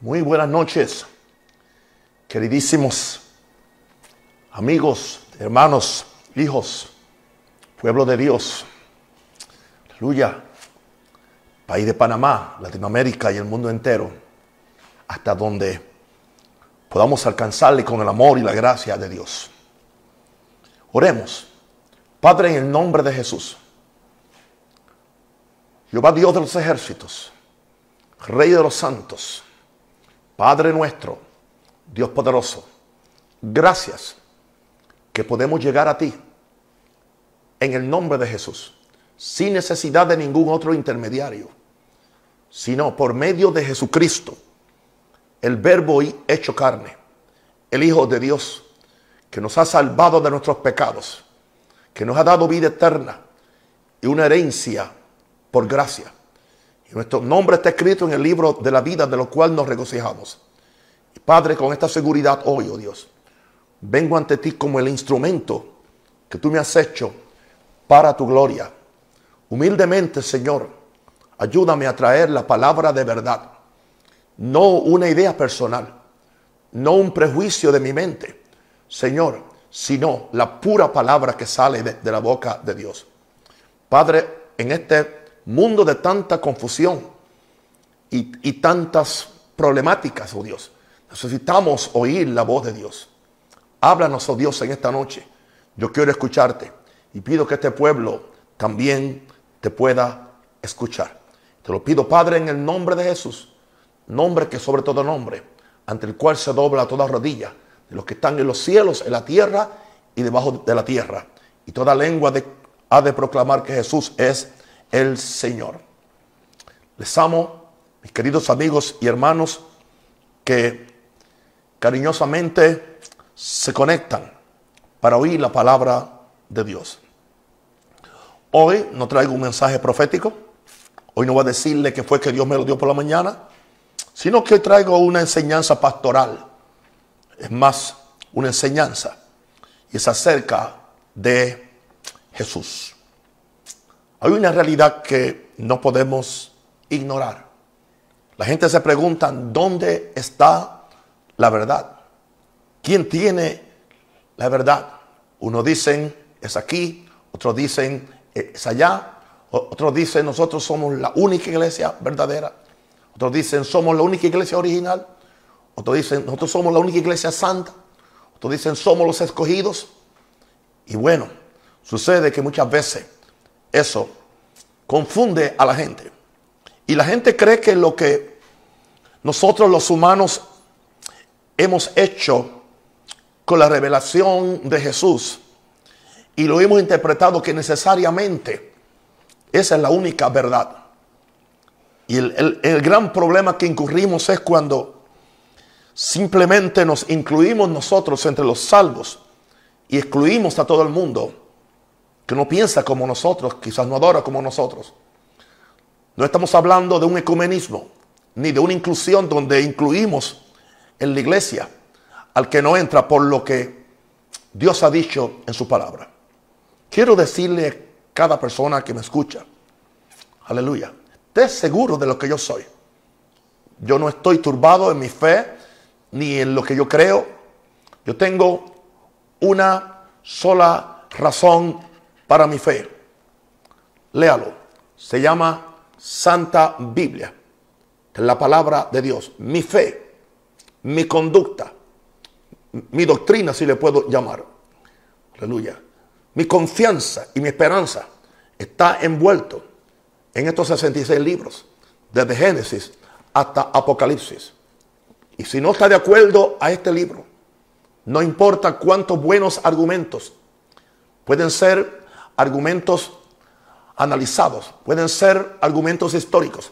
Muy buenas noches, queridísimos amigos, hermanos, hijos, pueblo de Dios. Aleluya. País de Panamá, Latinoamérica y el mundo entero, hasta donde podamos alcanzarle con el amor y la gracia de Dios. Oremos. Padre, en el nombre de Jesús. Jehová Dios de los ejércitos, Rey de los santos, Padre nuestro, Dios poderoso, gracias que podemos llegar a ti en el nombre de Jesús, sin necesidad de ningún otro intermediario, sino por medio de Jesucristo, el verbo hecho carne, el Hijo de Dios, que nos ha salvado de nuestros pecados, que nos ha dado vida eterna y una herencia por gracia. Y nuestro nombre está escrito en el libro de la vida de lo cual nos regocijamos. Padre, con esta seguridad hoy, oh Dios, vengo ante ti como el instrumento que tú me has hecho para tu gloria. Humildemente, Señor, ayúdame a traer la palabra de verdad, no una idea personal, no un prejuicio de mi mente, Señor, sino la pura palabra que sale de, de la boca de Dios. Padre, en este mundo de tanta confusión y, tantas problemáticas, oh Dios, necesitamos oír la voz de Dios. Háblanos, oh Dios, en esta noche. Yo quiero escucharte y pido que este pueblo también te pueda escuchar. Te lo pido, Padre, en el nombre de Jesús, nombre que sobre todo nombre, ante el cual se dobla toda rodilla de los que están en los cielos, en la tierra y debajo de la tierra. Y toda lengua ha de proclamar que Jesús es el Señor. Les amo, mis queridos amigos y hermanos, que cariñosamente se conectan para oír la palabra de Dios. Hoy no traigo un mensaje profético, hoy no voy a decirle que fue que Dios me lo dio por la mañana, sino que traigo una enseñanza pastoral. Es más, una enseñanza. Y es acerca de Jesús. Hay una realidad que no podemos ignorar. La gente se pregunta, ¿dónde está la verdad? ¿Quién tiene la verdad? Unos dicen, es aquí, otros dicen, es allá, otros dicen, nosotros somos la única iglesia verdadera, otros dicen, somos la única iglesia original, otros dicen, nosotros somos la única iglesia santa, otros dicen, somos los escogidos. Y bueno, sucede que muchas veces eso confunde a la gente. Y la gente cree que lo que nosotros los humanos hemos hecho con la revelación de Jesús y lo hemos interpretado que necesariamente esa es la única verdad. Y el, el gran problema que incurrimos es cuando simplemente nos incluimos nosotros entre los salvos y excluimos a todo el mundo que no piensa como nosotros, quizás no adora como nosotros. No estamos hablando de un ecumenismo, ni de una inclusión donde incluimos en la iglesia al que no entra por lo que Dios ha dicho en su palabra. Quiero decirle a cada persona que me escucha, aleluya, esté seguro de lo que yo soy. Yo no estoy turbado en mi fe ni en lo que yo creo. Yo tengo una sola razón para mi fe. Léalo. Se llama Santa Biblia. La palabra de Dios. Mi fe, mi conducta, mi doctrina, si le puedo llamar. Aleluya. Mi confianza y mi esperanza está envuelto en estos 66 libros, desde Génesis hasta Apocalipsis. Y si no está de acuerdo a este libro, no importa cuántos buenos argumentos pueden ser argumentos analizados, pueden ser argumentos históricos,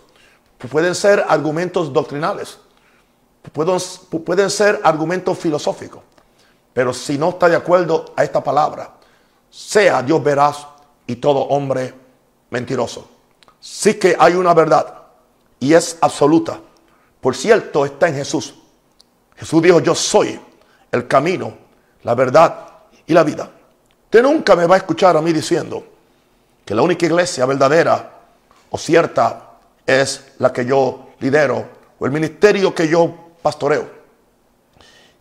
pueden ser argumentos doctrinales, pueden, ser argumentos filosóficos. Pero si no está de acuerdo a esta palabra, sea Dios veraz y todo hombre mentiroso. Sí que hay una verdad y es absoluta. Por cierto, está en Jesús. Jesús dijo, yo soy el camino, la verdad y la vida. Usted nunca me va a escuchar a mí diciendo que la única iglesia verdadera o cierta es la que yo lidero o el ministerio que yo pastoreo.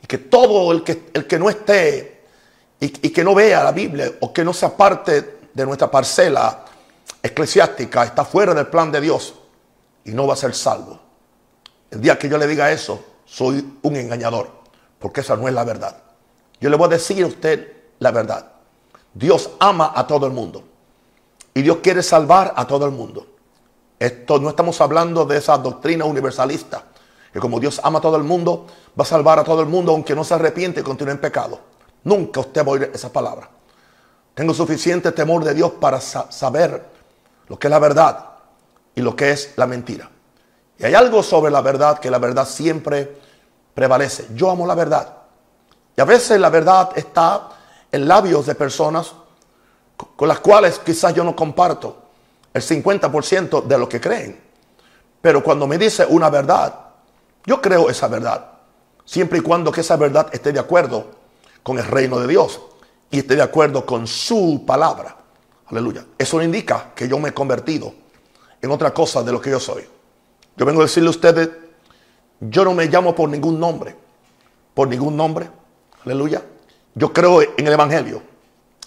Y que todo el que, el que no esté y, y que no vea la Biblia o que no sea parte de nuestra parcela eclesiástica está fuera del plan de Dios y no va a ser salvo. El día que yo le diga eso, soy un engañador, porque esa no es la verdad. Yo le voy a decir a usted la verdad. Dios ama a todo el mundo y Dios quiere salvar a todo el mundo. Esto no estamos hablando de esa doctrina universalista, que como Dios ama a todo el mundo, va a salvar a todo el mundo aunque no se arrepiente y continúe en pecado. Nunca usted va a oír esa palabra. Tengo suficiente temor de Dios para saber lo que es la verdad y lo que es la mentira. Y hay algo sobre la verdad que la verdad siempre prevalece. Yo amo la verdad. Y a veces la verdad está en labios de personas con las cuales quizás yo no comparto el 50% de lo que creen. Pero cuando me dice una verdad, yo creo esa verdad. Siempre y cuando que esa verdad esté de acuerdo con el reino de Dios y esté de acuerdo con su palabra. Aleluya. Eso indica que yo me he convertido en otra cosa de lo que yo soy. Yo vengo a decirle a ustedes, yo no me llamo por ningún nombre, por ningún nombre. Aleluya. Yo creo en el Evangelio.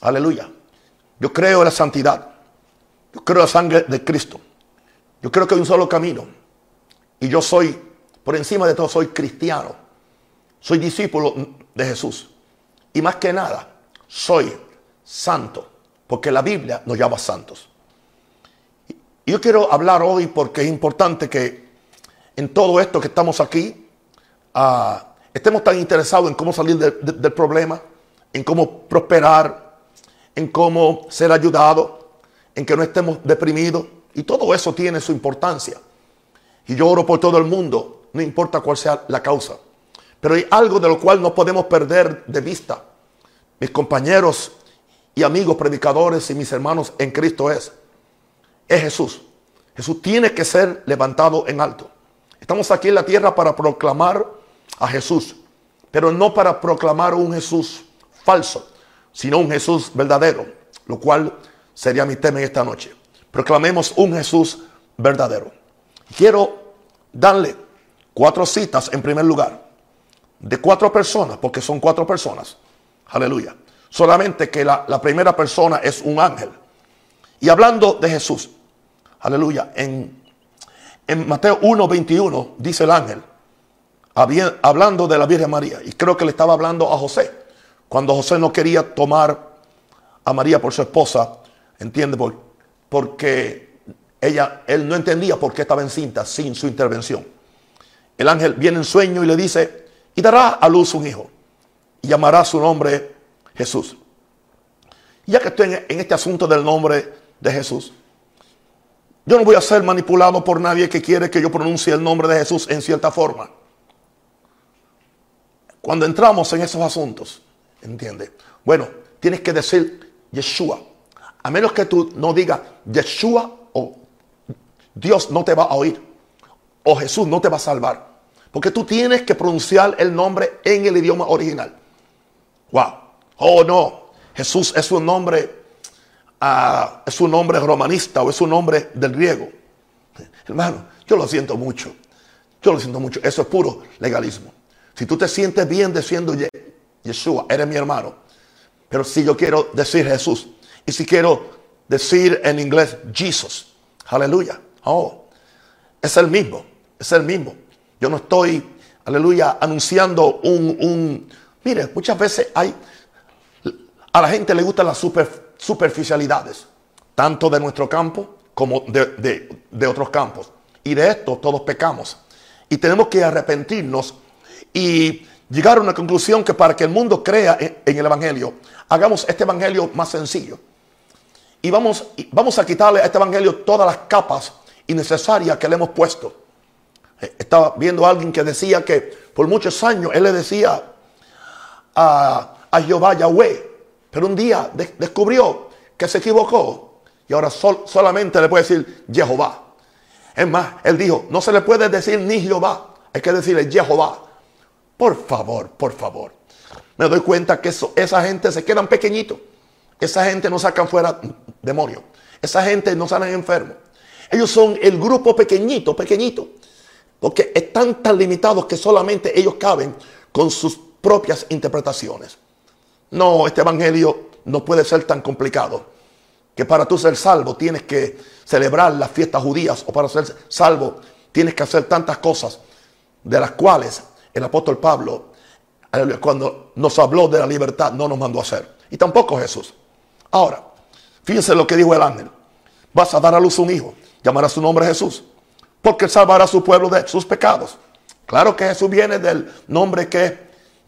Aleluya. Yo creo en la santidad. Yo creo en la sangre de Cristo. Yo creo que hay un solo camino. Y yo soy, por encima de todo, soy cristiano. Soy discípulo de Jesús. Y más que nada, soy santo. Porque la Biblia nos llama santos. Y yo quiero hablar hoy porque es importante que en todo esto que estamos aquí, uh, estemos tan interesados en cómo salir del problema, en cómo prosperar, en cómo ser ayudado, en que no estemos deprimidos. Y todo eso tiene su importancia. Y yo oro por todo el mundo, no importa cuál sea la causa. Pero hay algo de lo cual no podemos perder de vista. Mis compañeros y amigos predicadores y mis hermanos en Cristo es, es Jesús. Jesús tiene que ser levantado en alto. Estamos aquí en la tierra para proclamar a Jesús, pero no para proclamar un Jesús falso, sino un Jesús verdadero, lo cual sería mi tema en esta noche. Proclamemos un Jesús verdadero. Quiero darle cuatro citas en primer lugar, de cuatro personas, porque son cuatro personas. Aleluya. Solamente que la, primera persona es un ángel. Y hablando de Jesús, aleluya, en, en Mateo 1.21 dice el ángel, hablando de la Virgen María, y creo que le estaba hablando a José, cuando José no quería tomar a María por su esposa, ¿entiende? porque ella, él no entendía por qué estaba encinta sin su intervención. El ángel viene en sueño y le dice, y dará a luz un hijo, y llamará su nombre Jesús. Ya que estoy en este asunto del nombre de Jesús, yo no voy a ser manipulado por nadie que quiere que yo pronuncie el nombre de Jesús en cierta forma. Cuando entramos en esos asuntos, ¿entiendes? Bueno, tienes que decir Yeshua. A menos que tú no digas Yeshua o Dios no te va a oír. O Jesús no te va a salvar. Porque tú tienes que pronunciar el nombre en el idioma original. Wow. Oh, no. Jesús es un nombre, uh, es un nombre romanista o es un nombre del griego. Hermano, yo lo siento mucho. Yo lo siento mucho. Eso es puro legalismo. Si tú te sientes bien diciendo Yeshua, eres mi hermano. Pero si yo quiero decir Jesús y si quiero decir en inglés Jesus, aleluya. Oh, es el mismo, es el mismo. Yo no estoy, aleluya, anunciando un, un mire, muchas veces hay, a la gente le gustan las superficialidades, tanto de nuestro campo como de, otros campos. Y de esto todos pecamos. Y tenemos que arrepentirnos y llegar a una conclusión que para que el mundo crea en, el Evangelio, hagamos este Evangelio más sencillo. Y vamos, vamos a quitarle a este Evangelio todas las capas innecesarias que le hemos puesto. Eh, estaba viendo a alguien que decía que por muchos años él le decía a, a Jehová Yahweh, pero un día descubrió que se equivocó y ahora solamente le puede decir Jehová. Es más, él dijo, no se le puede decir ni Jehová, hay que decirle Jehová. Por favor, por favor. Me doy cuenta que esa gente se quedan pequeñitos. Esa gente no sacan fuera demonios. Esa gente no salen enfermos. Ellos son el grupo pequeñito, pequeñito. Porque están tan limitados que solamente ellos caben con sus propias interpretaciones. No, este evangelio no puede ser tan complicado. Que para tú ser salvo tienes que celebrar las fiestas judías o para ser salvo tienes que hacer tantas cosas de las cuales el apóstol Pablo, cuando nos habló de la libertad, no nos mandó a hacer. Y tampoco Jesús. Ahora, fíjense lo que dijo el ángel. Vas a dar a luz un hijo, llamará su nombre Jesús, porque él salvará a su pueblo de sus pecados. Claro que Jesús viene del nombre que es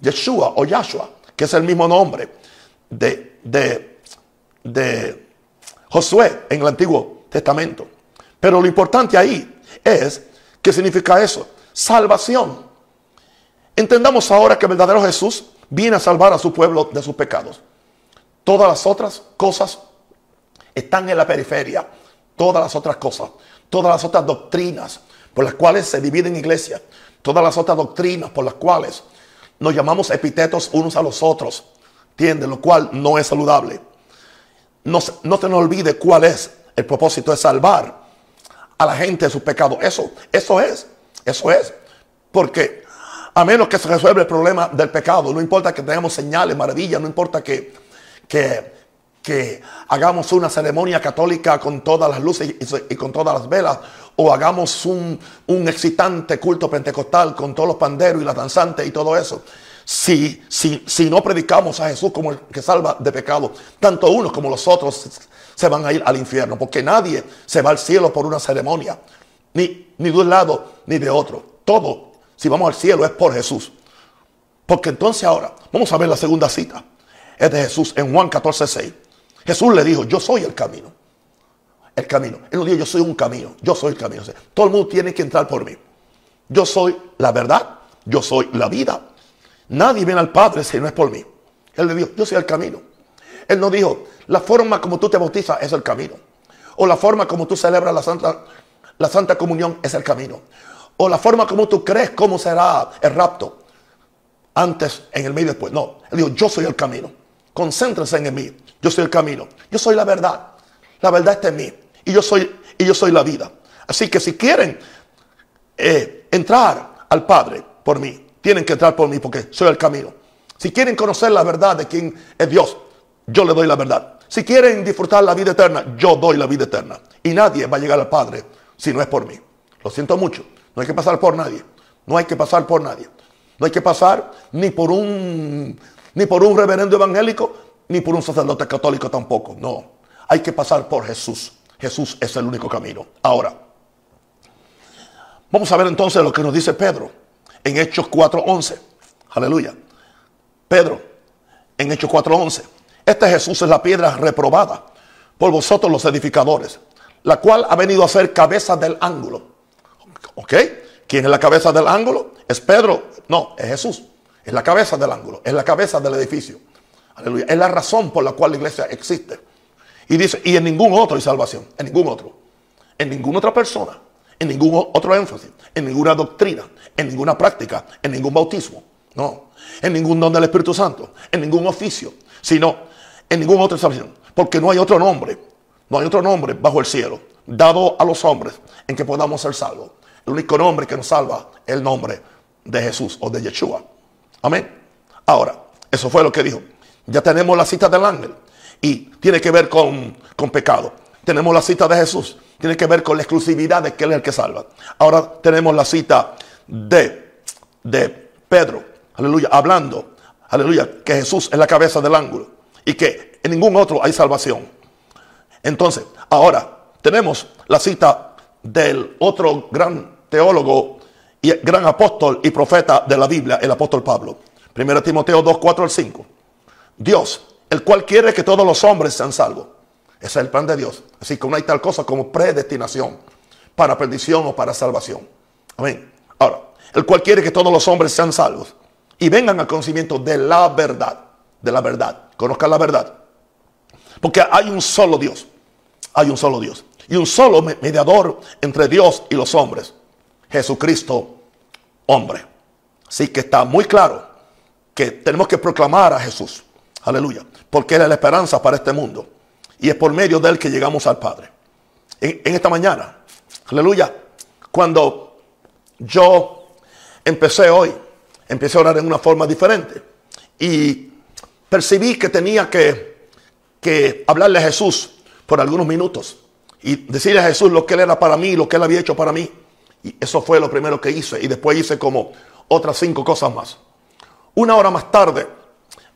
Yeshua o Yahshua, que es el mismo nombre de, de, de Josué en el Antiguo Testamento. Pero lo importante ahí es, ¿qué significa eso? Salvación. Entendamos ahora que el verdadero Jesús viene a salvar a su pueblo de sus pecados. Todas las otras cosas están en la periferia. Todas las otras cosas, todas las otras doctrinas por las cuales se dividen iglesias, todas las otras doctrinas por las cuales nos llamamos epítetos unos a los otros, ¿entiendes? Lo cual no es saludable. No, no te nos olvide cuál es el propósito de salvar a la gente de sus pecados. Eso, eso es, eso es. Porque a menos que se resuelva el problema del pecado, no importa que tengamos señales, maravillas, no importa que, que que hagamos una ceremonia católica con todas las luces y, con todas las velas, o hagamos un, excitante culto pentecostal con todos los panderos y las danzantes y todo eso. Si, si, si no predicamos a Jesús como el que salva de pecado, tanto unos como los otros se van a ir al infierno, porque nadie se va al cielo por una ceremonia, ni, ni de un lado ni de otro. Todo, si vamos al cielo, es por Jesús. Porque entonces ahora, vamos a ver la segunda cita. Es de Jesús en Juan 14, 6. Jesús le dijo, yo soy el camino. El camino. Él no dijo, yo soy un camino. Yo soy el camino. todo el mundo tiene que entrar por mí. Yo soy la verdad. Yo soy la vida. Nadie viene al Padre si no es por mí. Él le dijo, yo soy el camino. Él no dijo, la forma como tú te bautizas es el camino. O la forma como tú celebras la Santa, la Santa Comunión es el camino. O la forma como tú crees cómo será el rapto. Antes, en el medio y después. No. Él dijo, yo soy el camino. Concéntrense en mí. Yo soy el camino. Yo soy la verdad. La verdad está en mí. Y yo soy, y yo soy la vida. Así que si quieren eh, entrar al Padre por mí, tienen que entrar por mí porque soy el camino. Si quieren conocer la verdad de quién es Dios, yo le doy la verdad. Si quieren disfrutar la vida eterna, yo doy la vida eterna. Y nadie va a llegar al Padre si no es por mí. Lo siento mucho. No hay que pasar por nadie. No hay que pasar por nadie. No hay que pasar ni por un ni por un reverendo evangélico, ni por un sacerdote católico tampoco. No, hay que pasar por Jesús. Jesús es el único camino. Ahora, vamos a ver entonces lo que nos dice Pedro en Hechos 4.11. Aleluya. Pedro, en Hechos 4.11. Este Jesús es la piedra reprobada por vosotros los edificadores, la cual ha venido a ser cabeza del ángulo. ¿Ok? ¿Quién es la cabeza del ángulo? ¿Es Pedro? No, es Jesús. Es la cabeza del ángulo, es la cabeza del edificio. Aleluya. Es la razón por la cual la iglesia existe. Y dice, y en ningún otro hay salvación, en ningún otro. En ninguna otra persona, en ningún otro énfasis, en ninguna doctrina, en ninguna práctica, en ningún bautismo. No, en ningún don del Espíritu Santo, en ningún oficio, sino en ninguna otra salvación. Porque no hay otro nombre, no hay otro nombre bajo el cielo dado a los hombres en que podamos ser salvos. El único nombre que nos salva es el nombre de Jesús o de Yeshua. Amén. Ahora, eso fue lo que dijo. Ya tenemos la cita del ángel y tiene que ver con, pecado. Tenemos la cita de Jesús. Tiene que ver con la exclusividad de que Él es el que salva. Ahora tenemos la cita de, de Pedro. Aleluya. Hablando. Aleluya. Que Jesús es la cabeza del ángulo. Y que en ningún otro hay salvación. Entonces, ahora tenemos la cita del otro gran teólogo y gran apóstol y profeta de la Biblia, el apóstol Pablo. 1 Timoteo 2, 4 al 5. Dios, el cual quiere que todos los hombres sean salvos. Ese es el plan de Dios. Así que no hay tal cosa como predestinación para perdición o para salvación. Amén. Ahora, el cual quiere que todos los hombres sean salvos y vengan al conocimiento de la verdad. De la verdad. Conozcan la verdad. Porque hay un solo Dios. Hay un solo Dios. Y un solo mediador entre Dios y los hombres Jesucristo hombre. Así que está muy claro que tenemos que proclamar a Jesús. Aleluya. Porque Él es la esperanza para este mundo. Y es por medio de Él que llegamos al Padre. En, esta mañana, aleluya, cuando yo empecé hoy, empecé a orar en una forma diferente y percibí que tenía que, que hablarle a Jesús por algunos minutos y decirle a Jesús lo que Él era para mí, lo que Él había hecho para mí. Y eso fue lo primero que hice. Y después hice como otras cinco cosas más. Una hora más tarde,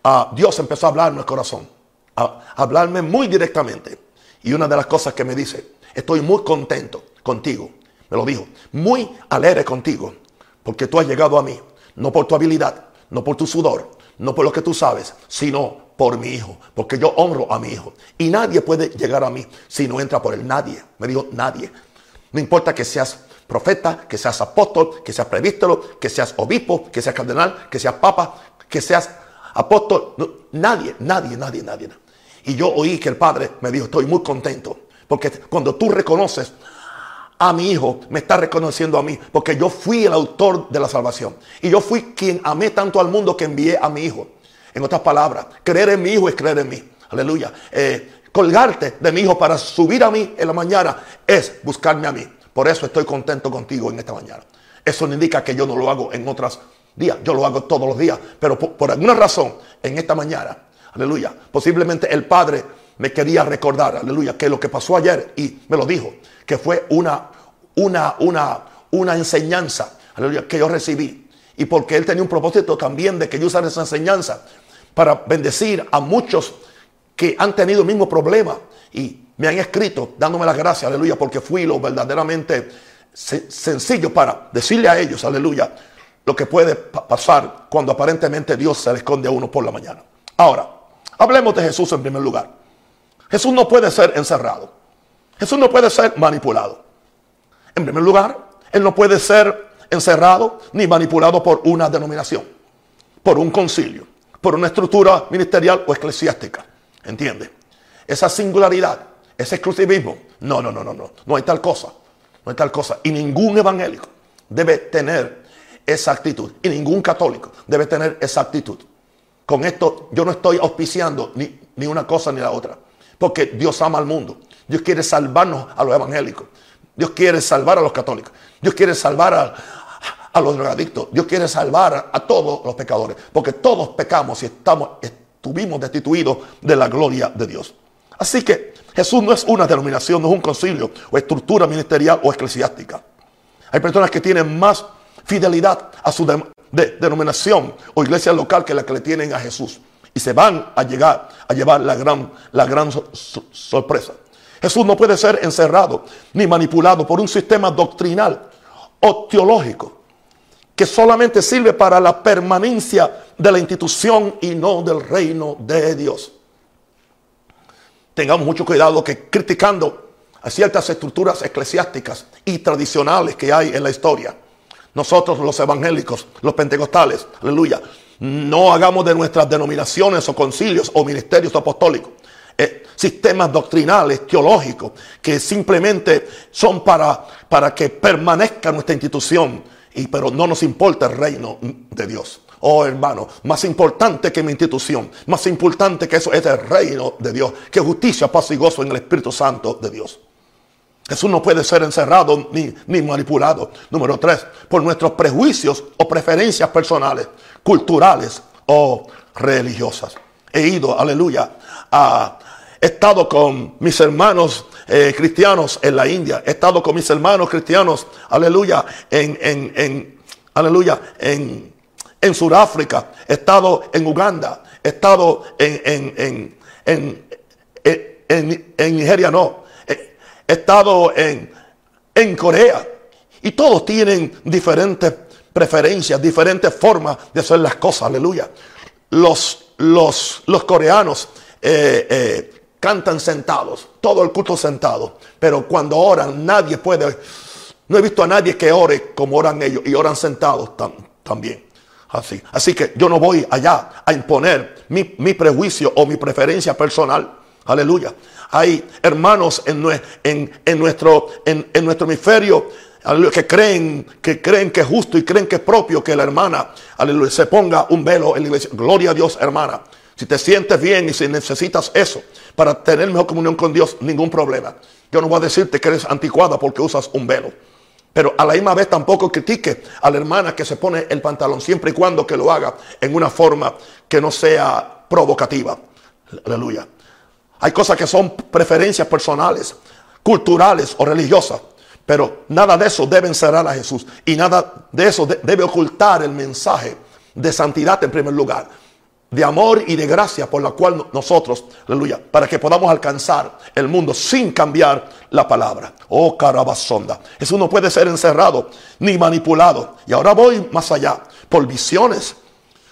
uh, Dios empezó a hablarme al corazón. A, hablarme muy directamente. Y una de las cosas que me dice, estoy muy contento contigo. Me lo dijo, muy alegre contigo. Porque tú has llegado a mí. No por tu habilidad, no por tu sudor, no por lo que tú sabes, sino por mi hijo, porque yo honro a mi hijo. Y nadie puede llegar a mí si no entra por él. Nadie. Me dijo, nadie. No importa que seas profeta, que seas apóstol, que seas presbítero, que seas obispo, que seas cardenal, que seas papa, que seas apóstol. nadie, nadie, nadie, nadie. Y yo oí que el padre me dijo, estoy muy contento. Porque cuando tú reconoces a mi hijo, me está reconociendo a mí. Porque yo fui el autor de la salvación. Y yo fui quien amé tanto al mundo que envié a mi hijo. En otras palabras, creer en mi hijo es creer en mí. Aleluya. Eh, colgarte de mi hijo para subir a mí en la mañana es buscarme a mí. Por eso estoy contento contigo en esta mañana. Eso no indica que yo no lo hago en otros días. Yo lo hago todos los días. Pero por, alguna razón, en esta mañana, aleluya, posiblemente el Padre me quería recordar, aleluya, que lo que pasó ayer, y me lo dijo, que fue una, una, una, una enseñanza, que yo recibí. Y porque Él tenía un propósito también de que yo usara esa enseñanza para bendecir a muchos que han tenido el mismo problema y me han escrito dándome las gracias, aleluya, porque fui lo verdaderamente sencillo para decirle a ellos, aleluya, lo que puede pasar cuando aparentemente Dios se le esconde a uno por la mañana. Ahora, hablemos de Jesús en primer lugar. Jesús no puede ser encerrado. Jesús no puede ser manipulado. En primer lugar, Él no puede ser encerrado ni manipulado por una denominación, por un concilio por una estructura ministerial o eclesiástica. ¿Entiende? Esa singularidad, ese exclusivismo. No, no, no, no, no. No hay tal cosa. No hay tal cosa. Y ningún evangélico debe tener esa actitud. Y ningún católico debe tener esa actitud. Con esto yo no estoy auspiciando ni, ni una cosa ni la otra. Porque Dios ama al mundo. Dios quiere salvarnos a los evangélicos. Dios quiere salvar a los católicos. Dios quiere salvar a, a los drogadictos. Dios quiere salvar a todos los pecadores. Porque todos pecamos y estamos, estuvimos destituidos de la gloria de Dios. Así que Jesús no es una denominación, no es un concilio o estructura ministerial o eclesiástica. Hay personas que tienen más fidelidad a su denominación o iglesia local que la que le tienen a Jesús. Y se van a llegar a llevar la gran, la gran sorpresa. Jesús no puede ser encerrado ni manipulado por un sistema doctrinal o teológico que solamente sirve para la permanencia de la institución y no del reino de Dios. Tengamos mucho cuidado que criticando a ciertas estructuras eclesiásticas y tradicionales que hay en la historia, nosotros los evangélicos, los pentecostales, aleluya, no hagamos de nuestras denominaciones o concilios o ministerios apostólicos eh, sistemas doctrinales, teológicos, que simplemente son para, para que permanezca nuestra institución y, pero no nos importa el reino de Dios. Oh hermano, más importante que mi institución, más importante que eso es el reino de Dios, que justicia, paz y gozo en el Espíritu Santo de Dios. Jesús no puede ser encerrado ni, ni manipulado. Número tres, por nuestros prejuicios o preferencias personales, culturales o religiosas. He ido, aleluya, a, he estado con mis hermanos eh, cristianos en la India. He estado con mis hermanos cristianos, aleluya, en, en, en aleluya, en, en Sudáfrica. He estado en Uganda. He estado en, en, Nigeria, no. He, estado en, en Corea. Y todos tienen diferentes preferencias, diferentes formas de hacer las cosas, aleluya. Los, los, los coreanos eh, eh, cantan sentados, todo el culto sentado. Pero cuando oran, nadie puede. No he visto a nadie que ore como oran ellos y oran sentados también. Así. Así que yo no voy allá a imponer mi, prejuicio o mi preferencia personal. Aleluya. Hay hermanos en, en, nuestro, en, en nuestro hemisferio que creen, que creen que es justo y creen que es propio que la hermana aleluya, se ponga un velo en la iglesia. Gloria a Dios, hermana. Si te sientes bien y si necesitas eso para tener mejor comunión con Dios, ningún problema. Yo no voy a decirte que eres anticuada porque usas un velo. Pero a la misma vez tampoco critique a la hermana que se pone el pantalón, siempre y cuando que lo haga en una forma que no sea provocativa. Aleluya. Hay cosas que son preferencias personales, culturales o religiosas. Pero nada de eso debe encerrar a Jesús. Y nada de eso debe ocultar el mensaje de santidad en primer lugar. De amor y de gracia por la cual nosotros, aleluya, para que podamos alcanzar el mundo sin cambiar la palabra. Oh carabazonda. Jesús no puede ser encerrado ni manipulado. Y ahora voy más allá. Por visiones.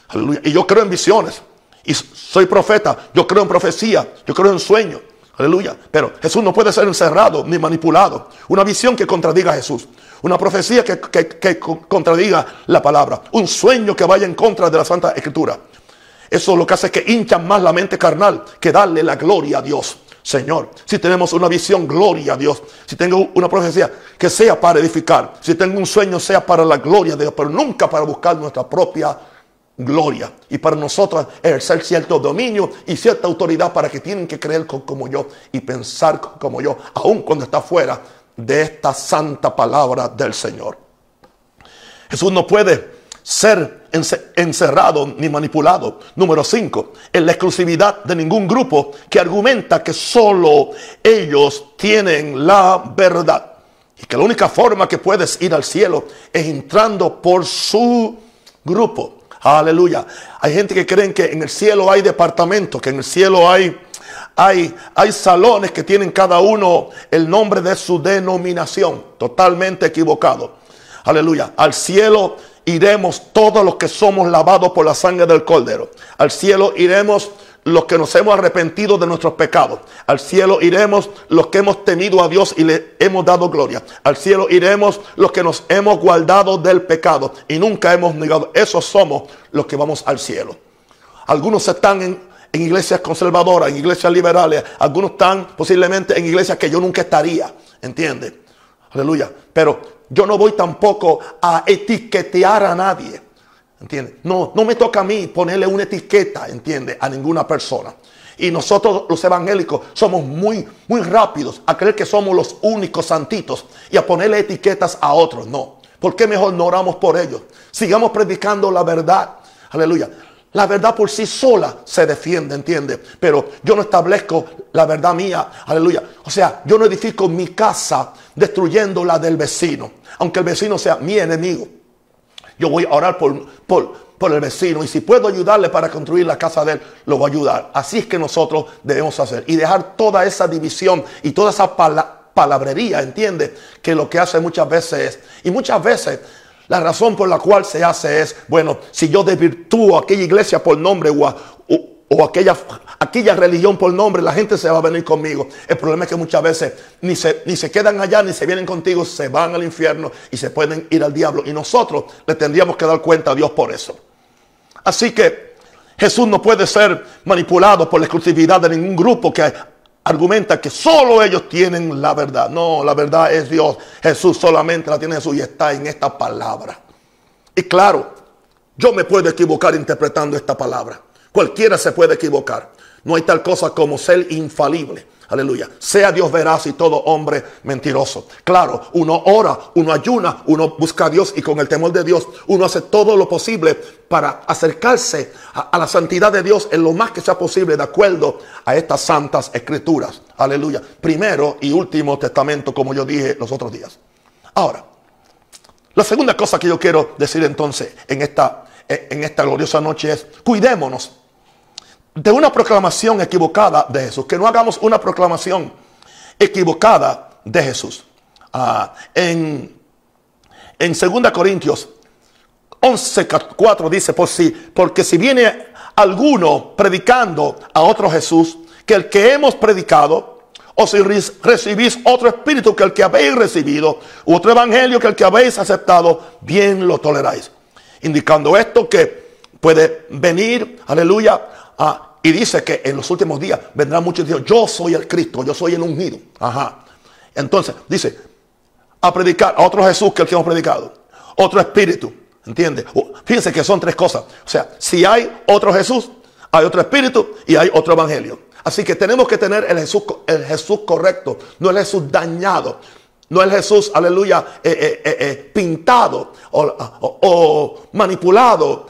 Aleluya. Y yo creo en visiones. Y soy profeta. Yo creo en profecía. Yo creo en sueños. Aleluya. Pero Jesús no puede ser encerrado ni manipulado. Una visión que contradiga a Jesús. Una profecía que, que, contradiga la palabra. Un sueño que vaya en contra de la Santa Escritura. Eso lo que hace es que hinchan más la mente carnal que darle la gloria a Dios. Señor, si tenemos una visión, gloria a Dios. Si tengo una profecía, que sea para edificar. Si tengo un sueño, sea para la gloria de Dios, pero nunca para buscar nuestra propia gloria y para nosotros ejercer cierto dominio y cierta autoridad para que tienen que creer como yo y pensar como yo, aun cuando está fuera de esta santa palabra del Señor. Jesús no puede ser encerrado ni manipulado. Número 5, en la exclusividad de ningún grupo que argumenta que solo ellos tienen la verdad. Y que la única forma que puedes ir al cielo es entrando por su grupo. Aleluya. Hay gente que creen que en el cielo hay departamentos, que en el cielo hay, hay, hay salones que tienen cada uno el nombre de su denominación. Totalmente equivocado. Aleluya. Al cielo iremos todos los que somos lavados por la sangre del Cordero. Al cielo iremos los que nos hemos arrepentido de nuestros pecados. Al cielo iremos los que hemos temido a Dios y le hemos dado gloria. Al cielo iremos los que nos hemos guardado del pecado y nunca hemos negado. Esos somos los que vamos al cielo. Algunos están en, en iglesias conservadoras, en iglesias liberales. Algunos están posiblemente en iglesias que yo nunca estaría. ¿Entiende? Aleluya. Pero yo no voy tampoco a etiquetear a nadie. ¿Entiende? No, no me toca a mí ponerle una etiqueta, ¿entiende? A ninguna persona. Y nosotros los evangélicos somos muy, muy rápidos a creer que somos los únicos santitos y a ponerle etiquetas a otros. No. ¿Por qué mejor no oramos por ellos? Sigamos predicando la verdad. Aleluya. La verdad por sí sola se defiende, ¿entiende? Pero yo no establezco la verdad mía. Aleluya. O sea, yo no edifico mi casa destruyendo la del vecino. Aunque el vecino sea mi enemigo. Yo voy a orar por, por, el vecino y si puedo ayudarle para construir la casa de él, lo voy a ayudar. Así es que nosotros debemos hacer y dejar toda esa división y toda esa palabrería, ¿entiende? Que lo que hace muchas veces es, y muchas veces la razón por la cual se hace es, bueno, si yo desvirtúo aquella iglesia por nombre o, o aquella, aquella religión por nombre, la gente se va a venir conmigo. El problema es que muchas veces ni se, ni se quedan allá, ni se vienen contigo, se van al infierno y se pueden ir al diablo. Y nosotros le tendríamos que dar cuenta a Dios por eso. Así que Jesús no puede ser manipulado por la exclusividad de ningún grupo que argumenta que solo ellos tienen la verdad. No, la verdad es Dios. Jesús solamente la tiene Jesús y está en esta palabra. Y claro, yo me puedo equivocar interpretando esta palabra. Cualquiera se puede equivocar. No hay tal cosa como ser infalible. Aleluya. Sea Dios veraz y todo hombre mentiroso. Claro, uno ora, uno ayuna, uno busca a Dios y con el temor de Dios uno hace todo lo posible para acercarse a, la santidad de Dios en lo más que sea posible de acuerdo a estas santas escrituras. Aleluya. Primero y último testamento, como yo dije los otros días. Ahora, la segunda cosa que yo quiero decir entonces en esta, en esta gloriosa noche es, cuidémonos de una proclamación equivocada de Jesús. Que no hagamos una proclamación equivocada de Jesús. Ah, en, en 2 Corintios 11.4 dice, por si, porque si viene alguno predicando a otro Jesús, que el que hemos predicado, o si recibís otro espíritu que el que habéis recibido, u otro evangelio que el que habéis aceptado, bien lo toleráis. Indicando esto que puede venir, aleluya, Ah, y dice que en los últimos días vendrán muchos Dios. Yo soy el Cristo, yo soy el ungido. Ajá. Entonces, dice, a predicar a otro Jesús que el que hemos predicado. Otro espíritu. ¿Entiende? Fíjense que son tres cosas. O sea, si hay otro Jesús, hay otro espíritu y hay otro evangelio. Así que tenemos que tener el Jesús, el Jesús correcto, no el Jesús dañado. No el Jesús, aleluya, eh, eh, eh, pintado o, manipulado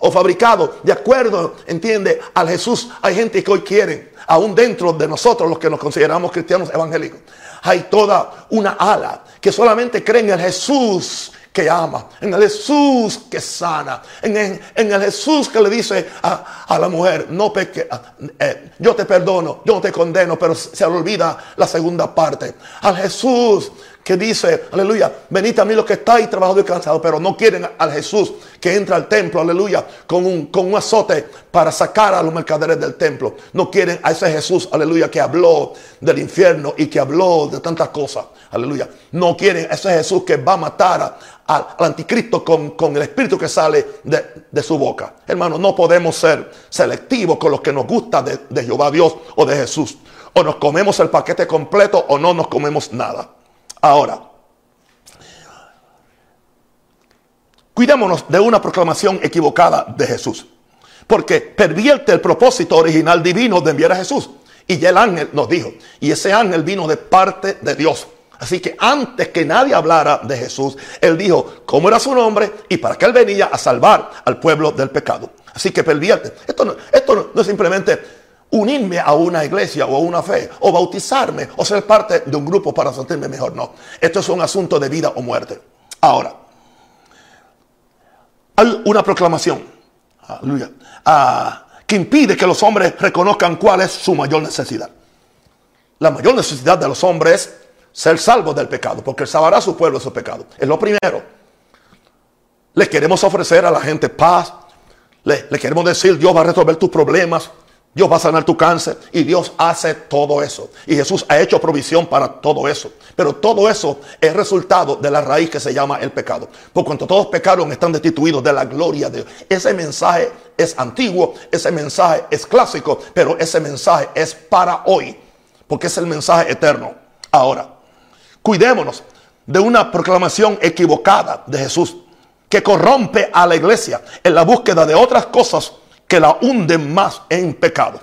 o fabricado de acuerdo, entiende, al Jesús. Hay gente que hoy quieren, aún dentro de nosotros, los que nos consideramos cristianos evangélicos, hay toda una ala que solamente creen en Jesús que ama, en el Jesús que sana, en, el Jesús que le dice a, la mujer, no peque, eh, yo te perdono, yo no te condeno, pero se olvida la segunda parte. Al Jesús que dice, aleluya, venid a mí los que estáis trabajados y cansados, pero no quieren al Jesús que entra al templo, aleluya, con un, con un azote para sacar a los mercaderes del templo. No quieren a ese Jesús, aleluya, que habló del infierno y que habló de tantas cosas, aleluya. No quieren a ese Jesús que va a matar al anticristo con, el espíritu que sale de, su boca. Hermano, no podemos ser selectivos con lo que nos gusta de, de Jehová Dios o de Jesús. O nos comemos el paquete completo o no nos comemos nada. Ahora, cuidémonos de una proclamación equivocada de Jesús, porque pervierte el propósito original divino de enviar a Jesús. Y ya el ángel nos dijo, y ese ángel vino de parte de Dios. Así que antes que nadie hablara de Jesús, él dijo cómo era su nombre y para qué él venía a salvar al pueblo del pecado. Así que pervierte. Esto no, esto no es simplemente unirme a una iglesia o a una fe, o bautizarme, o ser parte de un grupo para sentirme mejor. No, esto es un asunto de vida o muerte. Ahora, hay una proclamación, aleluya, ah, que impide que los hombres reconozcan cuál es su mayor necesidad. La mayor necesidad de los hombres es ser salvos del pecado, porque salvará a su pueblo de su pecado. Es lo primero. Le queremos ofrecer a la gente paz. Le, le queremos decir, Dios va a resolver tus problemas. Dios va a sanar tu cáncer y Dios hace todo eso. Y Jesús ha hecho provisión para todo eso. Pero todo eso es resultado de la raíz que se llama el pecado. Por cuanto todos pecaron, están destituidos de la gloria de Dios. Ese mensaje es antiguo, ese mensaje es clásico, pero ese mensaje es para hoy. Porque es el mensaje eterno. Ahora, cuidémonos de una proclamación equivocada de Jesús que corrompe a la iglesia en la búsqueda de otras cosas que la hunden más en pecado.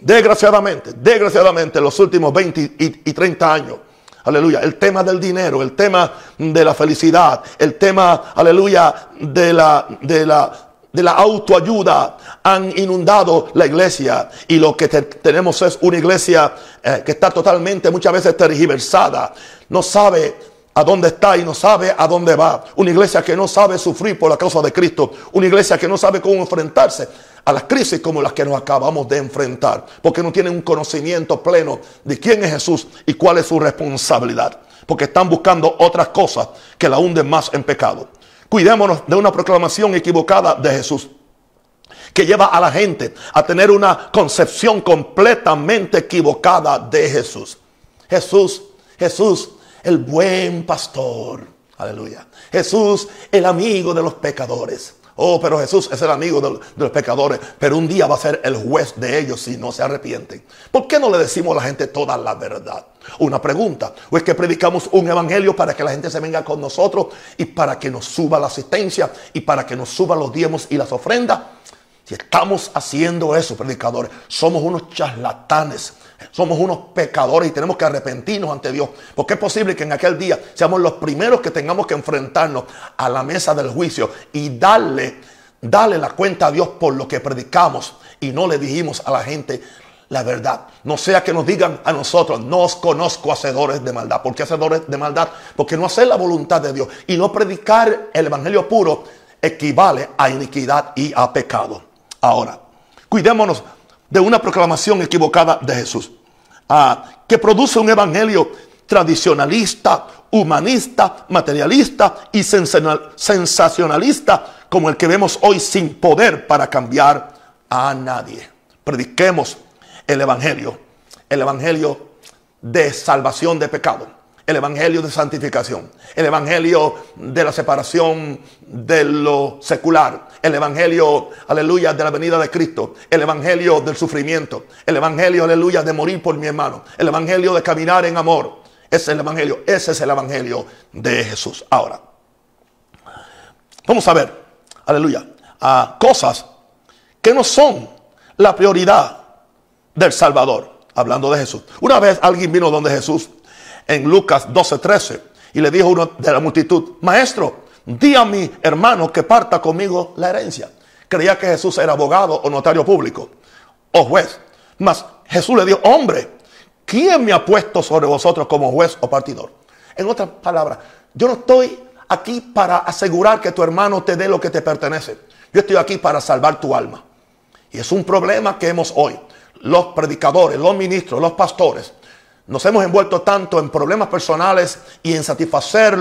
Desgraciadamente, desgraciadamente, los últimos 20 y, 30 años, aleluya, el tema del dinero, el tema de la felicidad, el tema, aleluya, de la, de la, de la autoayuda han inundado la iglesia y lo que tenemos es una iglesia eh, que está totalmente muchas veces tergiversada, no sabe a dónde está y no sabe a dónde va. Una iglesia que no sabe sufrir por la causa de Cristo. Una iglesia que no sabe cómo enfrentarse a las crisis como las que nos acabamos de enfrentar. Porque no tienen un conocimiento pleno de quién es Jesús y cuál es su responsabilidad. Porque están buscando otras cosas que la hunden más en pecado. Cuidémonos de una proclamación equivocada de Jesús que lleva a la gente a tener una concepción completamente equivocada de Jesús. Jesús, Jesús el buen pastor. Aleluya. Jesús, el amigo de los pecadores. Oh, pero Jesús es el amigo de, los pecadores, pero un día va a ser el juez de ellos si no se arrepienten. ¿Por qué no le decimos a la gente toda la verdad? Una pregunta. ¿O es que predicamos un evangelio para que la gente se venga con nosotros y para que nos suba la asistencia y para que nos suba los diezmos y las ofrendas? Si estamos haciendo eso, predicadores, somos unos charlatanes somos unos pecadores y tenemos que arrepentirnos ante Dios. Porque es posible que en aquel día seamos los primeros que tengamos que enfrentarnos a la mesa del juicio y darle, darle la cuenta a Dios por lo que predicamos y no le dijimos a la gente la verdad. No sea que nos digan a nosotros, no os conozco hacedores de maldad. ¿Por qué hacedores de maldad? Porque no hacer la voluntad de Dios y no predicar el evangelio puro equivale a iniquidad y a pecado. Ahora, cuidémonos de una proclamación equivocada de Jesús, ah, que produce un evangelio tradicionalista, humanista, materialista y sensacionalista como el que vemos hoy sin poder para cambiar a nadie. Prediquemos el evangelio, el evangelio de salvación de pecado el evangelio de santificación, el evangelio de la separación de lo secular, el evangelio, aleluya, de la venida de Cristo, el evangelio del sufrimiento, el evangelio, aleluya, de morir por mi hermano, el evangelio de caminar en amor. Ese es el evangelio, ese es el evangelio de Jesús. Ahora, vamos a ver, aleluya, a cosas que no son la prioridad del Salvador, hablando de Jesús. Una vez alguien vino donde Jesús en Lucas 12:13 y le dijo uno de la multitud, maestro, di a mi hermano que parta conmigo la herencia. Creía que Jesús era abogado o notario público o juez. Mas Jesús le dijo, hombre, ¿quién me ha puesto sobre vosotros como juez o partidor? En otras palabras, yo no estoy aquí para asegurar que tu hermano te dé lo que te pertenece. Yo estoy aquí para salvar tu alma. Y es un problema que hemos hoy. Los predicadores, los ministros, los pastores, nos hemos envuelto tanto en problemas personales y en satisfacer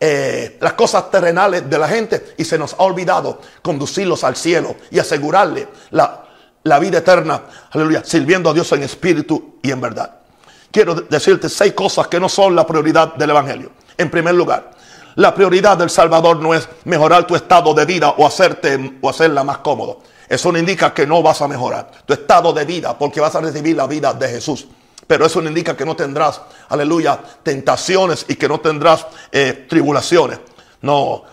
eh, las cosas terrenales de la gente y se nos ha olvidado conducirlos al cielo y asegurarle la, la vida eterna, aleluya, sirviendo a Dios en espíritu y en verdad. Quiero decirte seis cosas que no son la prioridad del Evangelio. En primer lugar, la prioridad del Salvador no es mejorar tu estado de vida o hacerte o hacerla más cómodo. Eso no indica que no vas a mejorar tu estado de vida porque vas a recibir la vida de Jesús. Pero eso no indica que no tendrás, aleluya, tentaciones y que no tendrás eh, tribulaciones. No,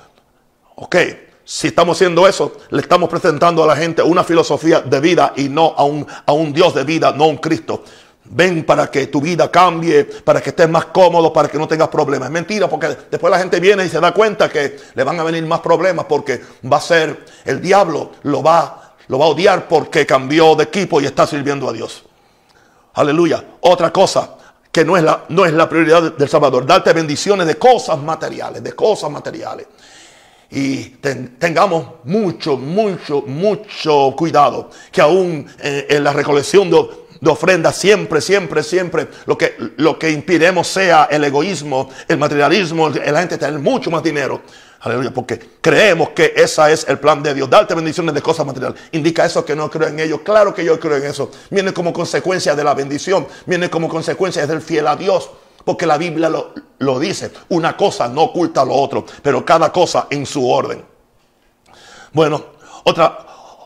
ok. Si estamos haciendo eso, le estamos presentando a la gente una filosofía de vida y no a un, a un Dios de vida, no a un Cristo. Ven para que tu vida cambie, para que estés más cómodo, para que no tengas problemas. Es mentira, porque después la gente viene y se da cuenta que le van a venir más problemas porque va a ser el diablo, lo va, lo va a odiar porque cambió de equipo y está sirviendo a Dios. Aleluya. Otra cosa que no es la, no es la prioridad del Salvador, darte bendiciones de cosas materiales, de cosas materiales. Y tengamos mucho, mucho, mucho cuidado que aún eh, en la recolección de de ofrenda siempre, siempre, siempre lo que, lo que sea el egoísmo, el materialismo, la gente tener mucho más dinero. Aleluya, porque creemos que ese es el plan de Dios. Darte bendiciones de cosas materiales. Indica eso que no creo en ellos. Claro que yo creo en eso. Viene como consecuencia de la bendición. Viene como consecuencia del fiel a Dios. Porque la Biblia lo, dice. Una cosa no oculta lo otro. Pero cada cosa en su orden. Bueno, otra,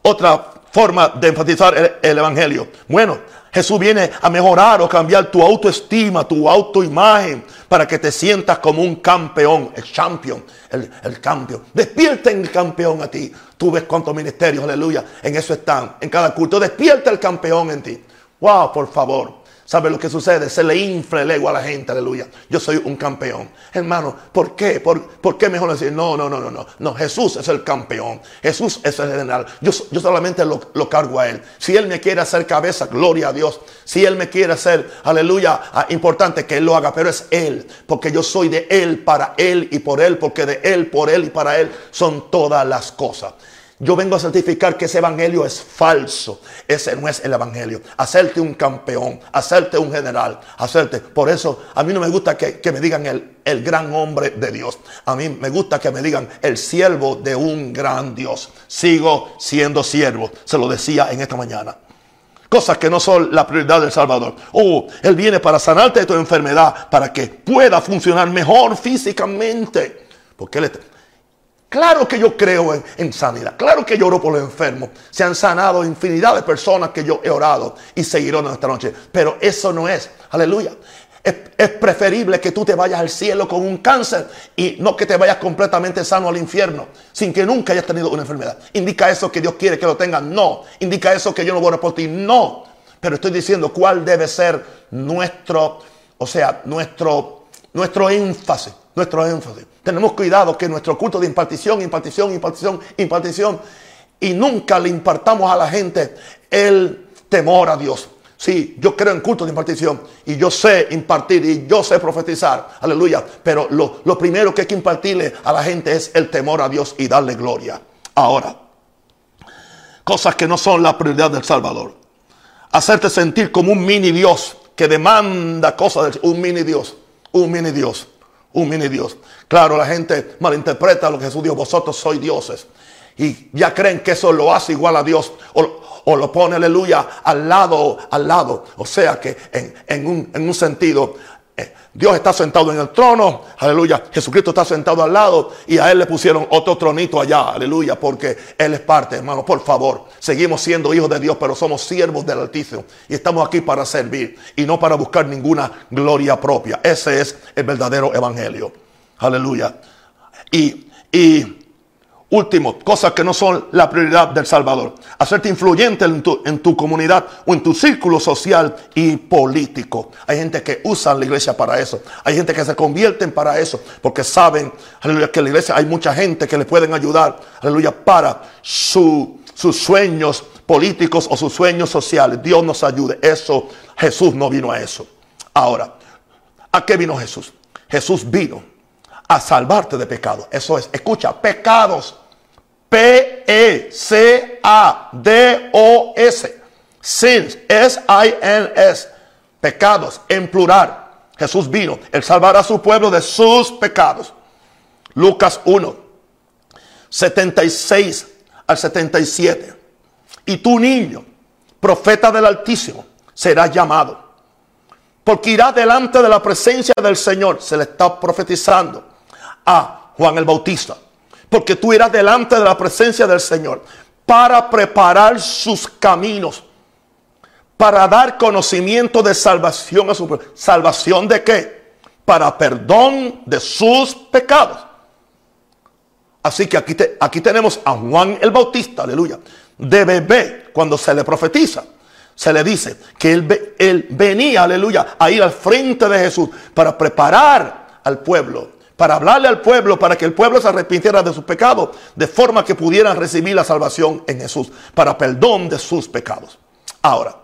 otra forma de enfatizar el Evangelio. Bueno, Jesús viene a mejorar o cambiar tu autoestima, tu autoimagen, para que te sientas como un campeón, el champion, el, el campeón. Despierta en el campeón a ti. Tú ves cuántos ministerios, aleluya, en eso están, en cada culto. Despierta el campeón en ti. Wow, por favor. ¿Sabe lo que sucede? Se le infla el ego a la gente, aleluya. Yo soy un campeón. Hermano, ¿por qué? ¿Por, ¿por qué mejor decir? No, no, no, no, no. No, Jesús es el campeón. Jesús es el general. Yo, yo solamente lo, lo, cargo a Él. Si Él me quiere hacer cabeza, gloria a Dios. Si Él me quiere hacer, aleluya, ah, importante que Él lo haga. Pero es Él. Porque yo soy de Él, para Él y por Él. Porque de Él, por Él y para Él son todas las cosas. Yo vengo a certificar que ese evangelio es falso. Ese no es el evangelio. Hacerte un campeón, hacerte un general, hacerte. Por eso a mí no me gusta que, me digan el, el gran hombre de Dios. A mí me gusta que me digan el siervo de un gran Dios. Sigo siendo siervo. Se lo decía en esta mañana cosas que no son la prioridad del Salvador. Oh, Él viene para sanarte de tu enfermedad, para que pueda funcionar mejor físicamente. Porque Él, Claro que yo creo en, sanidad. Claro que yo oro por los enfermos. Se han sanado infinidad de personas que yo he orado y seguirán esta noche. Pero eso no es. Aleluya. Es, es, preferible que tú te vayas al cielo con un cáncer y no que te vayas completamente sano al infierno sin que nunca hayas tenido una enfermedad. ¿Indica eso que Dios quiere que lo tengas? No. ¿Indica eso que yo no voy a por ti? No. Pero estoy diciendo cuál debe ser nuestro, o sea, nuestro, nuestro énfasis nuestro énfasis. Tenemos cuidado que nuestro culto de impartición, impartición, impartición, impartición, y nunca le impartamos a la gente el temor a Dios. Sí, yo creo en culto de impartición y yo sé impartir y yo sé profetizar, aleluya, pero lo, lo primero que hay que impartirle a la gente es el temor a Dios y darle gloria. Ahora, cosas que no son la prioridad del Salvador. Hacerte sentir como un mini Dios que demanda cosas, un mini Dios, un mini Dios un mini Dios. Claro, la gente malinterpreta lo que Jesús dijo, vosotros sois dioses. Y ya creen que eso lo hace igual a Dios. O, lo pone, aleluya, al lado, al lado. O sea que en, un, en un sentido, Dios está sentado en el trono, aleluya. Jesucristo está sentado al lado y a Él le pusieron otro tronito allá, aleluya, porque Él es parte, hermano. Por favor, seguimos siendo hijos de Dios, pero somos siervos del Altísimo y estamos aquí para servir y no para buscar ninguna gloria propia. Ese es el verdadero evangelio, aleluya. Y, y Último, cosas que no son la prioridad del Salvador. Hacerte influyente en tu, en tu, comunidad o en tu círculo social y político. Hay gente que usa la iglesia para eso. Hay gente que se convierten para eso. Porque saben, aleluya, que en la iglesia hay mucha gente que le pueden ayudar, aleluya, para sus sueños políticos o sus sueños sociales. Dios nos ayude. Eso, Jesús no vino a eso. Ahora, ¿a qué vino Jesús? Jesús vino a salvarte de pecado. Eso es, escucha, pecados P-E-C-A-D-O-S. Sins. S-I-N-S. Pecados en plural. Jesús vino. El salvar a su pueblo de sus pecados. Lucas 1. 76 al 77. Y tu niño, profeta del Altísimo, será llamado. Porque irá delante de la presencia del Señor. Se le está profetizando a Juan el Bautista porque tú irás delante de la presencia del Señor para preparar sus caminos, para dar conocimiento de salvación a su pueblo. ¿Salvación de qué? Para perdón de sus pecados. Así que aquí, aquí tenemos a Juan el Bautista, aleluya, de bebé, cuando se le profetiza. Se le dice que él, él venía, aleluya, a ir al frente de Jesús para preparar al pueblo para hablarle al pueblo, para que el pueblo se arrepintiera de sus pecados, de forma que pudieran recibir la salvación en Jesús, para perdón de sus pecados. Ahora,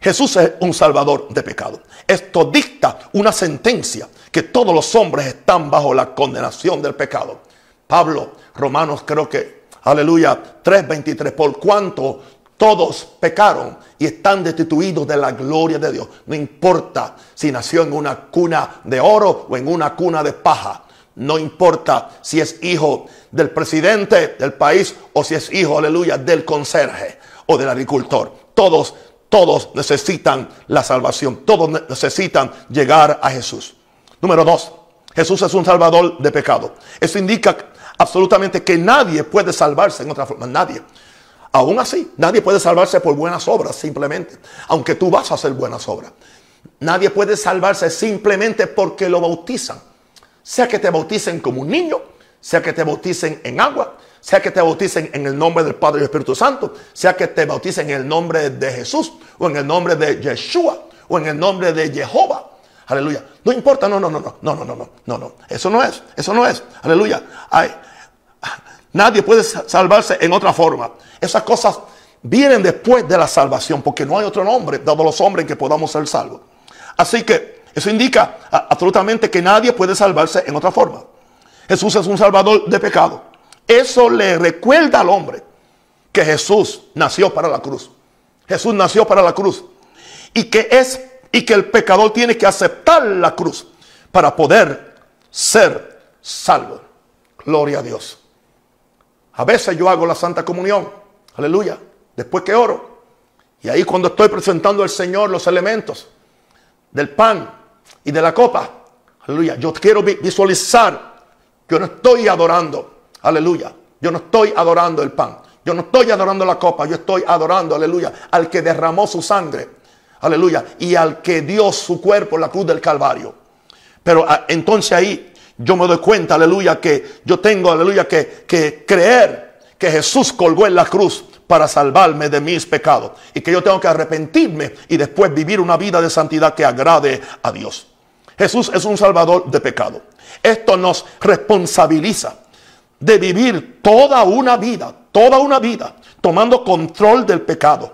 Jesús es un salvador de pecados. Esto dicta una sentencia que todos los hombres están bajo la condenación del pecado. Pablo, Romanos creo que, aleluya, 3.23, por cuanto todos pecaron y están destituidos de la gloria de Dios. No importa si nació en una cuna de oro o en una cuna de paja. No importa si es hijo del presidente del país o si es hijo, aleluya, del conserje o del agricultor. Todos, todos necesitan la salvación. Todos necesitan llegar a Jesús. Número dos, Jesús es un salvador de pecado. Eso indica absolutamente que nadie puede salvarse en otra forma. Nadie. Aún así, nadie puede salvarse por buenas obras simplemente, aunque tú vas a hacer buenas obras. Nadie puede salvarse simplemente porque lo bautizan. Sea que te bauticen como un niño, sea que te bauticen en agua, sea que te bauticen en el nombre del Padre y Espíritu Santo, sea que te bauticen en el nombre de Jesús o en el nombre de Yeshua o en el nombre de Jehová. Aleluya. No importa, no, no, no, no, no, no, no, no, no. Eso no es, eso no es. Aleluya. Ay, Nadie puede salvarse en otra forma. Esas cosas vienen después de la salvación, porque no hay otro nombre dado los hombres en que podamos ser salvos. Así que eso indica absolutamente que nadie puede salvarse en otra forma. Jesús es un salvador de pecado. Eso le recuerda al hombre que Jesús nació para la cruz. Jesús nació para la cruz. Y que es y que el pecador tiene que aceptar la cruz para poder ser salvo. Gloria a Dios. A veces yo hago la Santa Comunión, aleluya, después que oro. Y ahí cuando estoy presentando al Señor los elementos del pan y de la copa, aleluya, yo quiero visualizar, yo no estoy adorando, aleluya, yo no estoy adorando el pan, yo no estoy adorando la copa, yo estoy adorando, aleluya, al que derramó su sangre, aleluya, y al que dio su cuerpo en la cruz del Calvario. Pero ah, entonces ahí yo me doy cuenta, aleluya, que yo tengo, aleluya, que, que creer que Jesús colgó en la cruz para salvarme de mis pecados y que yo tengo que arrepentirme y después vivir una vida de santidad que agrade a Dios. Jesús es un salvador de pecado. Esto nos responsabiliza de vivir toda una vida, toda una vida, tomando control del pecado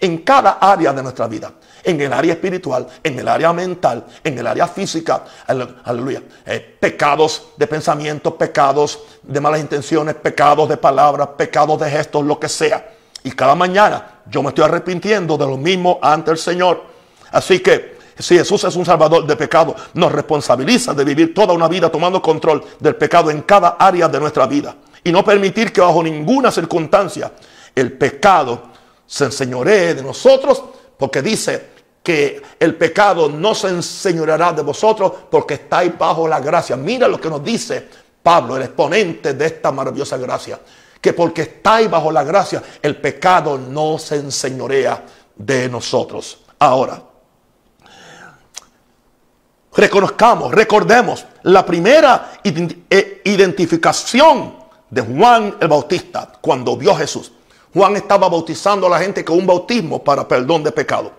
en cada área de nuestra vida en el área espiritual, en el área mental, en el área física. Aleluya. Eh, pecados de pensamiento, pecados de malas intenciones, pecados de palabras, pecados de gestos, lo que sea. Y cada mañana yo me estoy arrepintiendo de lo mismo ante el Señor. Así que si Jesús es un salvador de pecado, nos responsabiliza de vivir toda una vida tomando control del pecado en cada área de nuestra vida. Y no permitir que bajo ninguna circunstancia el pecado se enseñoree de nosotros porque dice que el pecado no se enseñoreará de vosotros porque estáis bajo la gracia. Mira lo que nos dice Pablo, el exponente de esta maravillosa gracia. Que porque estáis bajo la gracia, el pecado no se enseñorea de nosotros. Ahora, reconozcamos, recordemos la primera eh, identificación de Juan el Bautista cuando vio a Jesús. Juan estaba bautizando a la gente con un bautismo para perdón de pecado.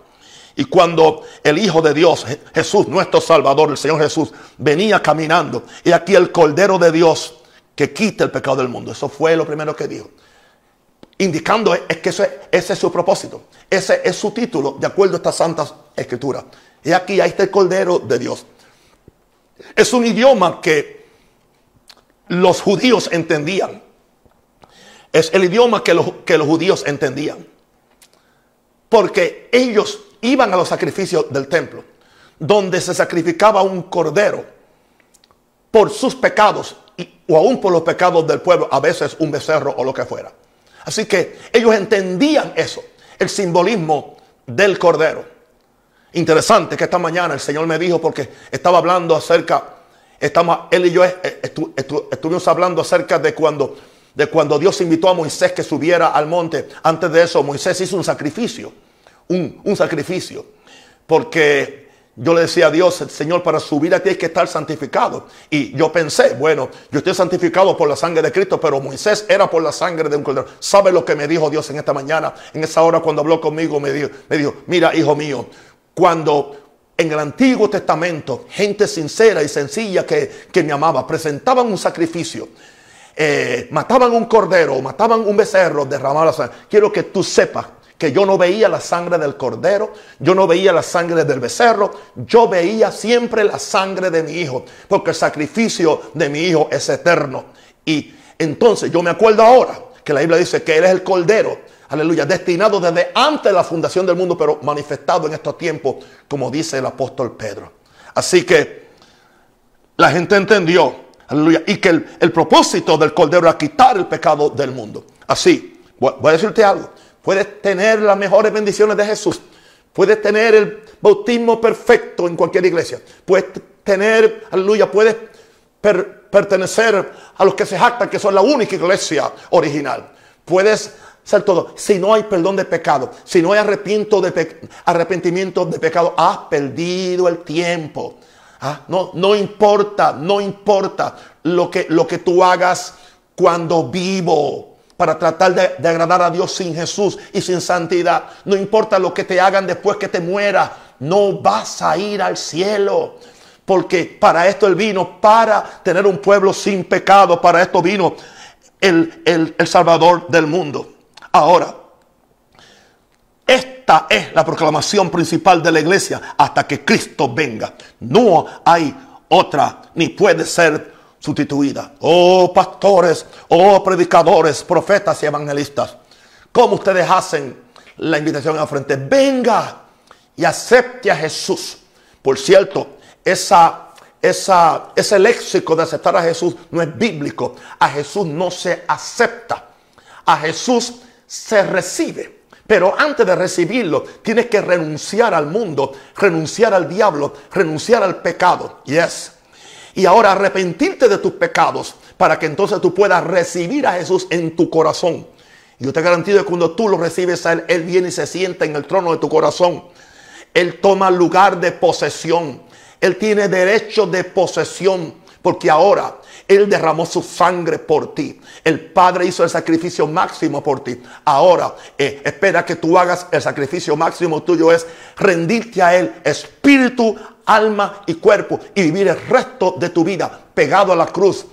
Y cuando el Hijo de Dios, Jesús, nuestro Salvador, el Señor Jesús, venía caminando, y aquí el Cordero de Dios que quita el pecado del mundo. Eso fue lo primero que dijo. Indicando es que ese, es su propósito. Ese es su título, de acuerdo a esta santa escritura. Y aquí, ahí está el Cordero de Dios. Es un idioma que los judíos entendían. Es el idioma que los, que los judíos entendían. Porque ellos iban a los sacrificios del templo, donde se sacrificaba un cordero por sus pecados o aún por los pecados del pueblo, a veces un becerro o lo que fuera. Así que ellos entendían eso, el simbolismo del cordero. Interesante que esta mañana el Señor me dijo porque estaba hablando acerca, estamos, él y yo estuvimos hablando acerca de cuando, de cuando Dios invitó a Moisés que subiera al monte. Antes de eso, Moisés hizo un sacrificio, un, un sacrificio, porque yo le decía a Dios, Señor, para subir a ti hay que estar santificado. Y yo pensé, bueno, yo estoy santificado por la sangre de Cristo, pero Moisés era por la sangre de un cordero. ¿Sabe lo que me dijo Dios en esta mañana? En esa hora cuando habló conmigo, me dijo, me dijo mira, hijo mío, cuando en el Antiguo Testamento, gente sincera y sencilla que, me amaba, presentaban un sacrificio, eh, mataban un cordero, mataban un becerro, derramaban la sangre. Quiero que tú sepas que yo no veía la sangre del cordero, yo no veía la sangre del becerro, yo veía siempre la sangre de mi hijo, porque el sacrificio de mi hijo es eterno. Y entonces yo me acuerdo ahora que la Biblia dice que Él es el cordero, aleluya, destinado desde antes de la fundación del mundo, pero manifestado en estos tiempos, como dice el apóstol Pedro. Así que la gente entendió, aleluya, y que el, propósito del cordero era quitar el pecado del mundo. Así, voy a decirte algo. Puedes tener las mejores bendiciones de Jesús. Puedes tener el bautismo perfecto en cualquier iglesia. Puedes tener, aleluya, puedes pertenecer a los que se jactan que son la única iglesia original. Puedes ser todo. Si no hay perdón de pecado, si no hay arrepentimiento de pecado, has perdido el tiempo. Ah, no, no importa, no importa lo que, lo que tú hagas cuando vivo para tratar de, agradar a Dios sin Jesús y sin santidad. No importa lo que te hagan después que te mueras, no vas a ir al cielo. Porque para esto Él vino, para tener un pueblo sin pecado, para esto vino el, el Salvador del mundo. Ahora, esta es la proclamación principal de la iglesia hasta que Cristo venga. No hay otra, ni puede ser sustituida. Oh pastores, oh predicadores, profetas y evangelistas, ¿cómo ustedes hacen la invitación a frente? Venga y acepte a Jesús. Por cierto, esa, esa, ese léxico de aceptar a Jesús no es bíblico. A Jesús no se acepta. A Jesús se recibe. Pero antes de recibirlo, tienes que renunciar al mundo, renunciar al diablo, renunciar al pecado. Yes y ahora arrepentirte de tus pecados para que entonces tú puedas recibir a Jesús en tu corazón. Yo te garantizo que cuando tú lo recibes a Él, Él viene y se sienta en el trono de tu corazón. Él toma lugar de posesión. Él tiene derecho de posesión porque ahora Él derramó su sangre por ti. El Padre hizo el sacrificio máximo por ti. Ahora eh, espera que tú hagas el sacrificio máximo tuyo es rendirte a Él, espíritu, alma y cuerpo y vivir el resto de tu vida pegado a la cruz,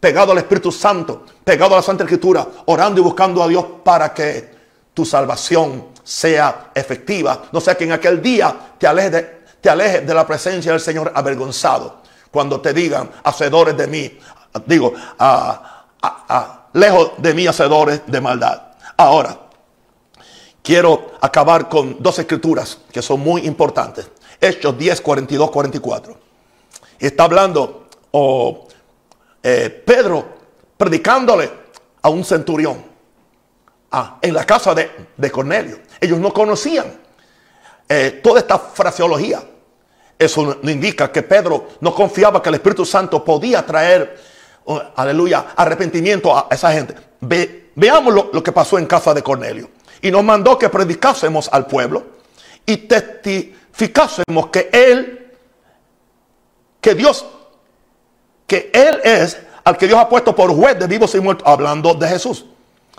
pegado al Espíritu Santo, pegado a la Santa Escritura, orando y buscando a Dios para que tu salvación sea efectiva. No sea que en aquel día te alejes de, la presencia del Señor avergonzado. Cuando te digan, hacedores de mí, digo, lejos de mí, hacedores de maldad. Ahora, quiero acabar con dos escrituras que son muy importantes. Hechos 10, 42, 44. Y está hablando oh, eh, Pedro predicándole a un centurión ah, en la casa de, Cornelio. Ellos no conocían eh, toda esta fraseología. Eso no indica que Pedro no confiaba que el Espíritu Santo podía traer, oh, aleluya, arrepentimiento a esa gente. veamos lo, lo, que pasó en casa de Cornelio. Y nos mandó que predicásemos al pueblo y testificásemos ficásemos que Él, que Dios, que Él es al que Dios ha puesto por juez de vivos y muertos, hablando de Jesús.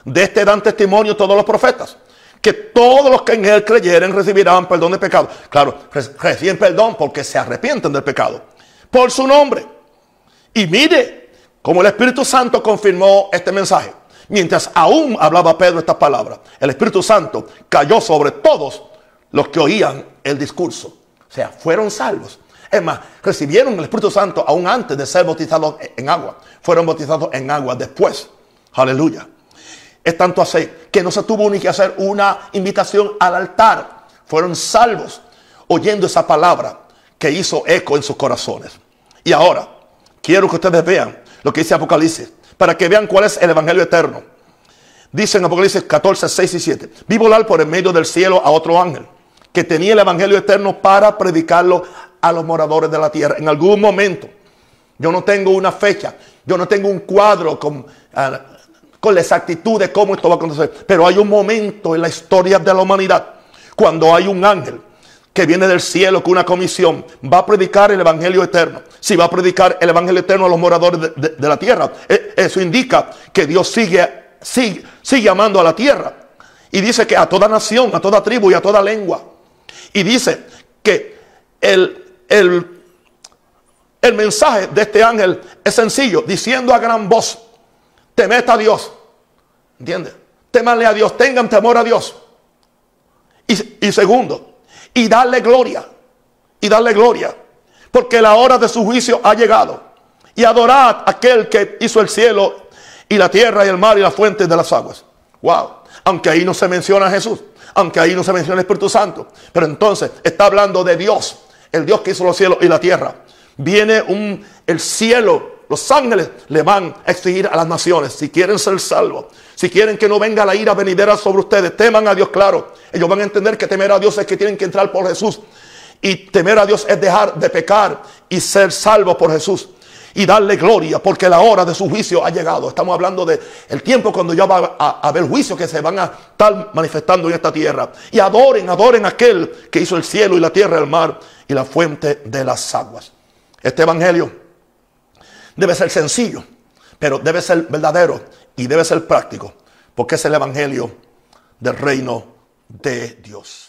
De este dan testimonio todos los profetas, que todos los que en él creyeren recibirán perdón de pecado. Claro, reciben perdón porque se arrepienten del pecado. Por su nombre. Y mire cómo el Espíritu Santo confirmó este mensaje. Mientras aún hablaba Pedro estas palabras, el Espíritu Santo cayó sobre todos los que oían el discurso. O sea, fueron salvos. Es más, recibieron el Espíritu Santo aún antes de ser bautizados en agua. Fueron bautizados en agua después. Aleluya. Es tanto así que no se tuvo ni que hacer una invitación al altar. Fueron salvos oyendo esa palabra que hizo eco en sus corazones. Y ahora, quiero que ustedes vean lo que dice Apocalipsis, para que vean cuál es el Evangelio eterno. Dice en Apocalipsis 14, 6 y 7. Vi volar por el medio del cielo a otro ángel que tenía el Evangelio eterno para predicarlo a los moradores de la tierra. En algún momento, yo no tengo una fecha, yo no tengo un cuadro con, ah, con la exactitud de cómo esto va a acontecer, pero hay un momento en la historia de la humanidad cuando hay un ángel que viene del cielo con una comisión, va a predicar el Evangelio eterno. Si va a predicar el Evangelio eterno a los moradores de, la tierra, e, eso indica que Dios sigue, sigue, sigue amando a la tierra. Y dice que a toda nación, a toda tribu y a toda lengua. Y dice que el, el, el mensaje de este ángel es sencillo, diciendo a gran voz, temed a Dios. ¿Entiendes? Temanle a Dios, tengan temor a Dios. Y, y segundo, y darle gloria. Y darle gloria. Porque la hora de su juicio ha llegado. Y adorad a aquel que hizo el cielo y la tierra y el mar y las fuentes de las aguas. Wow. Aunque ahí no se menciona a Jesús aunque ahí no se menciona el Espíritu Santo. Pero entonces está hablando de Dios, el Dios que hizo los cielos y la tierra. Viene un, el cielo, los ángeles le van a exigir a las naciones, si quieren ser salvos, si quieren que no venga la ira venidera sobre ustedes, teman a Dios, claro. Ellos van a entender que temer a Dios es que tienen que entrar por Jesús. Y temer a Dios es dejar de pecar y ser salvos por Jesús y darle gloria porque la hora de su juicio ha llegado. Estamos hablando de el tiempo cuando ya va a, haber juicio que se van a estar manifestando en esta tierra. Y adoren, adoren a aquel que hizo el cielo y la tierra, el mar y la fuente de las aguas. Este evangelio debe ser sencillo, pero debe ser verdadero y debe ser práctico, porque es el evangelio del reino de Dios.